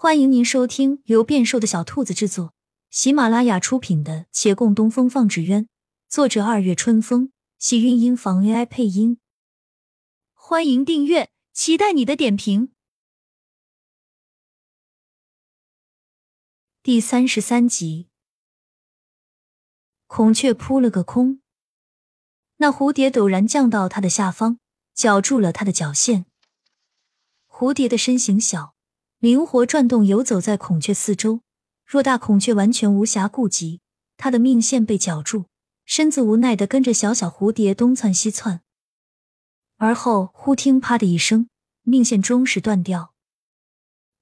欢迎您收听由变瘦的小兔子制作、喜马拉雅出品的《且共东风放纸鸢》，作者二月春风，喜韵音房 AI 配音。欢迎订阅，期待你的点评。第三十三集，孔雀扑了个空，那蝴蝶陡然降到它的下方，绞住了它的脚线。蝴蝶的身形小。灵活转动，游走在孔雀四周。偌大孔雀完全无暇顾及，它的命线被绞住，身子无奈的跟着小小蝴蝶东窜西窜。而后，忽听“啪”的一声，命线终是断掉。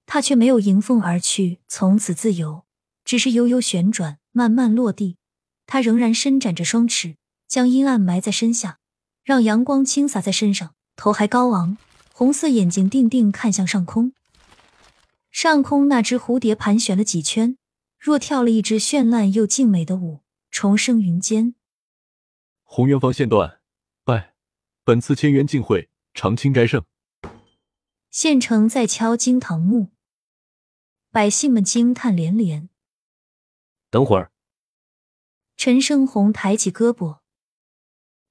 它却没有迎风而去，从此自由，只是悠悠旋转，慢慢落地。它仍然伸展着双翅，将阴暗埋在身下，让阳光倾洒在身上。头还高昂，红色眼睛定定看向上空。上空那只蝴蝶盘旋了几圈，若跳了一支绚烂又静美的舞，重生云间。红元坊线段，拜，本次千元进会，长青斋胜。县城在敲金堂木，百姓们惊叹连连。等会儿，陈胜红抬起胳膊，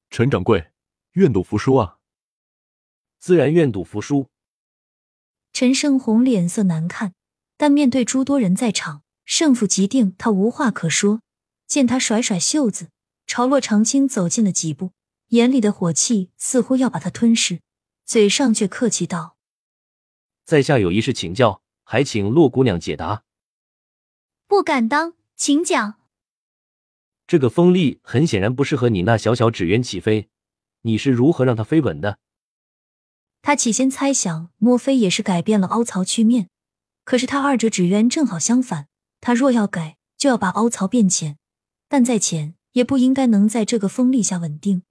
陈掌柜，愿赌服输啊！自然愿赌服输。陈胜红脸色难看，但面对诸多人在场，胜负即定，他无话可说。见他甩甩袖子，朝洛长青走近了几步，眼里的火气似乎要把他吞噬，嘴上却客气道：“在下有一事请教，还请洛姑娘解答。”不敢当，请讲。这个风力很显然不适合你那小小纸鸢起飞，你是如何让它飞稳的？他起先猜想，莫非也是改变了凹槽曲面？可是他二者纸鸢正好相反，他若要改，就要把凹槽变浅，但再浅也不应该能在这个风力下稳定。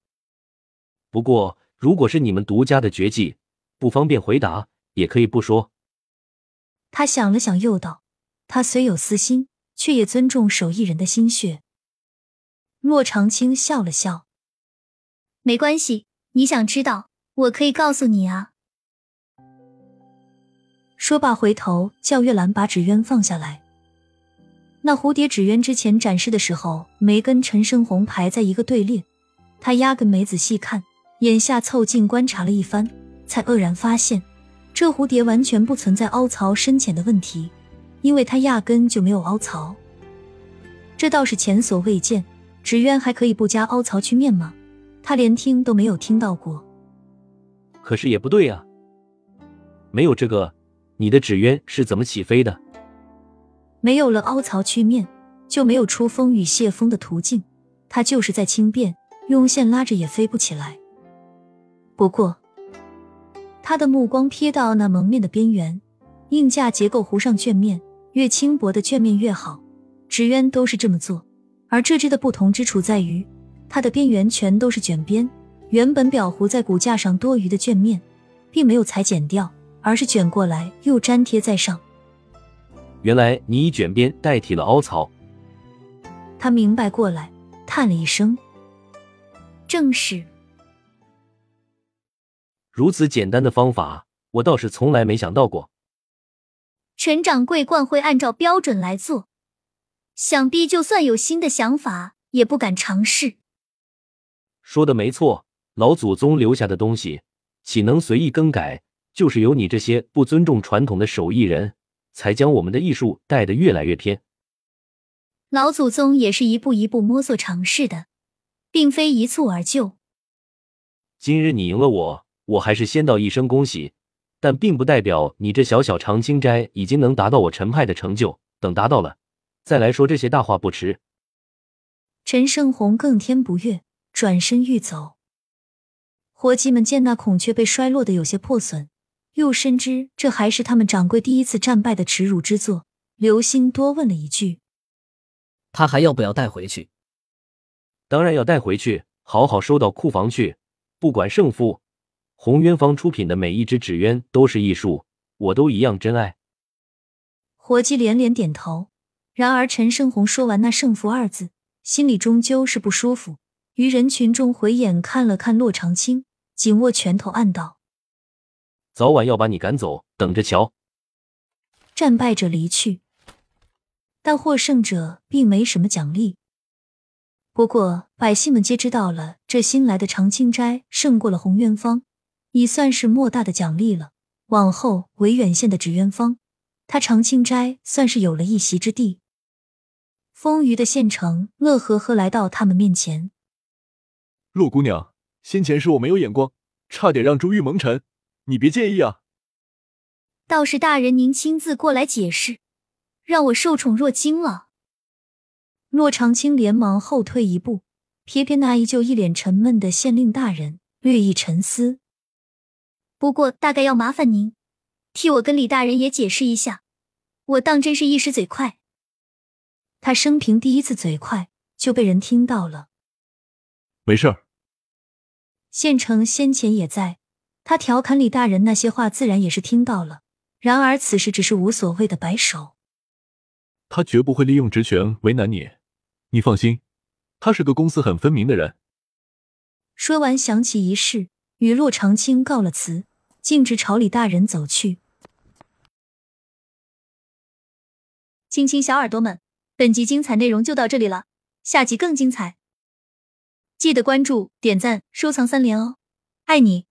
不过，如果是你们独家的绝技，不方便回答，也可以不说。他想了想，又道：“他虽有私心，却也尊重手艺人的心血。”洛长青笑了笑：“没关系，你想知道。”我可以告诉你啊！说罢，回头叫月兰把纸鸢放下来。那蝴蝶纸鸢之前展示的时候，没跟陈胜红排在一个队列，他压根没仔细看。眼下凑近观察了一番，才愕然发现，这蝴蝶完全不存在凹槽深浅的问题，因为它压根就没有凹槽。这倒是前所未见，纸鸢还可以不加凹槽去面吗？他连听都没有听到过。可是也不对呀，没有这个，你的纸鸢是怎么起飞的？没有了凹槽曲面，就没有出风与泄风的途径。它就是在轻便，用线拉着也飞不起来。不过，他的目光瞥到那蒙面的边缘，硬架结构糊上卷面，越轻薄的卷面越好。纸鸢都是这么做，而这只的不同之处在于，它的边缘全都是卷边。原本裱糊在骨架上多余的卷面，并没有裁剪掉，而是卷过来又粘贴在上。原来你以卷边代替了凹槽。他明白过来，叹了一声：“正是如此简单的方法，我倒是从来没想到过。”陈掌柜惯会按照标准来做，想必就算有新的想法，也不敢尝试。说的没错。老祖宗留下的东西，岂能随意更改？就是有你这些不尊重传统的手艺人，才将我们的艺术带得越来越偏。老祖宗也是一步一步摸索尝试的，并非一蹴而就。今日你赢了我，我还是先道一声恭喜，但并不代表你这小小长青斋已经能达到我陈派的成就。等达到了，再来说这些大话不迟。陈胜红更添不悦，转身欲走。伙计们见那孔雀被摔落的有些破损，又深知这还是他们掌柜第一次战败的耻辱之作，留心多问了一句：“他还要不要带回去？”“当然要带回去，好好收到库房去。不管胜负，红渊坊出品的每一只纸鸢都是艺术，我都一样珍爱。”伙计连连点头。然而陈胜红说完那“胜负”二字，心里终究是不舒服，于人群中回眼看了看洛长青。紧握拳头，暗道：“早晚要把你赶走，等着瞧。”战败者离去。但获胜者并没什么奖励。不过百姓们皆知道了，这新来的长青斋胜过了洪元芳，已算是莫大的奖励了。往后维远县的纸鸢坊，他长青斋算是有了一席之地。丰腴的县城乐呵呵来到他们面前。洛姑娘，先前是我没有眼光，差点让珠玉蒙尘，你别介意啊。倒是大人，您亲自过来解释，让我受宠若惊了。骆长青连忙后退一步，瞥瞥那依旧一脸沉闷的县令大人，略一沉思。不过，大概要麻烦您替我跟李大人也解释一下，我当真是一时嘴快。他生平第一次嘴快，就被人听到了。没事儿。县城先前也在，他调侃李大人那些话，自然也是听到了。然而此时只是无所谓的摆手。他绝不会利用职权为难你。你放心，他是个公私很分明的人。说完，想起一事，与骆长青告了辞，径直朝李大人走去。亲亲小耳朵们，本集精彩内容就到这里了，下集更精彩，记得关注、点赞、收藏三连哦，爱你！